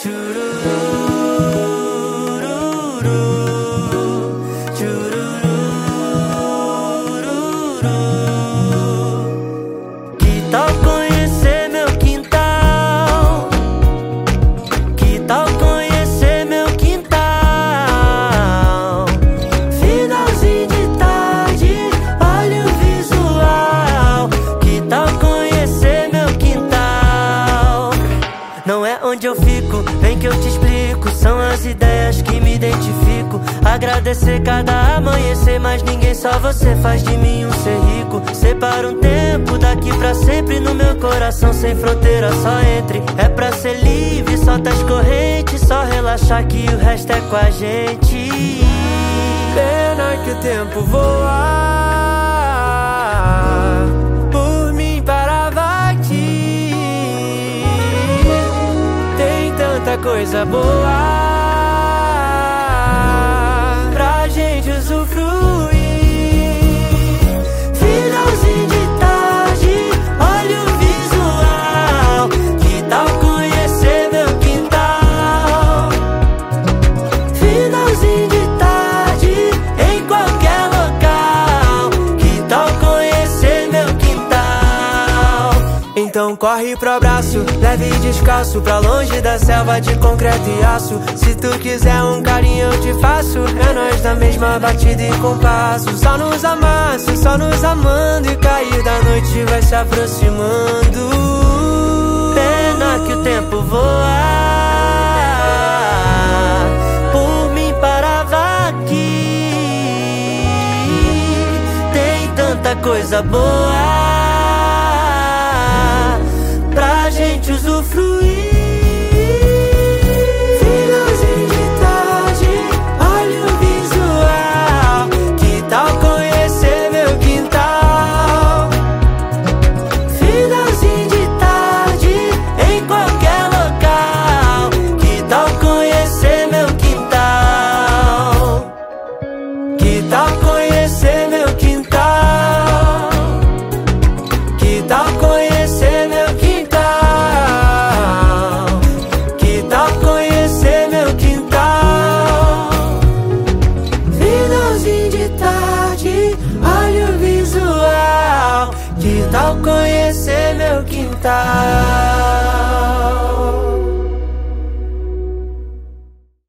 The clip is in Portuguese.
Oh Não é onde eu fico, vem que eu te explico. São as ideias que me identifico. Agradecer cada amanhecer, mas ninguém, só você faz de mim um ser rico. Separa um tempo daqui pra sempre no meu coração, sem fronteira, só entre. É pra ser livre, solta as correntes, só relaxar que o resto é com a gente. Pena que o tempo voa. Coisa boa pra gente usufruir. Então corre pro abraço, leve e descalço Pra longe da selva de concreto e aço. Se tu quiser um carinho eu te faço. É nós da mesma batida e compasso. Só nos amasso, só nos amando E cair da noite vai se aproximando. Pena que o tempo voa. Coisa boa gente usufruir. Tal conhecer meu quintal?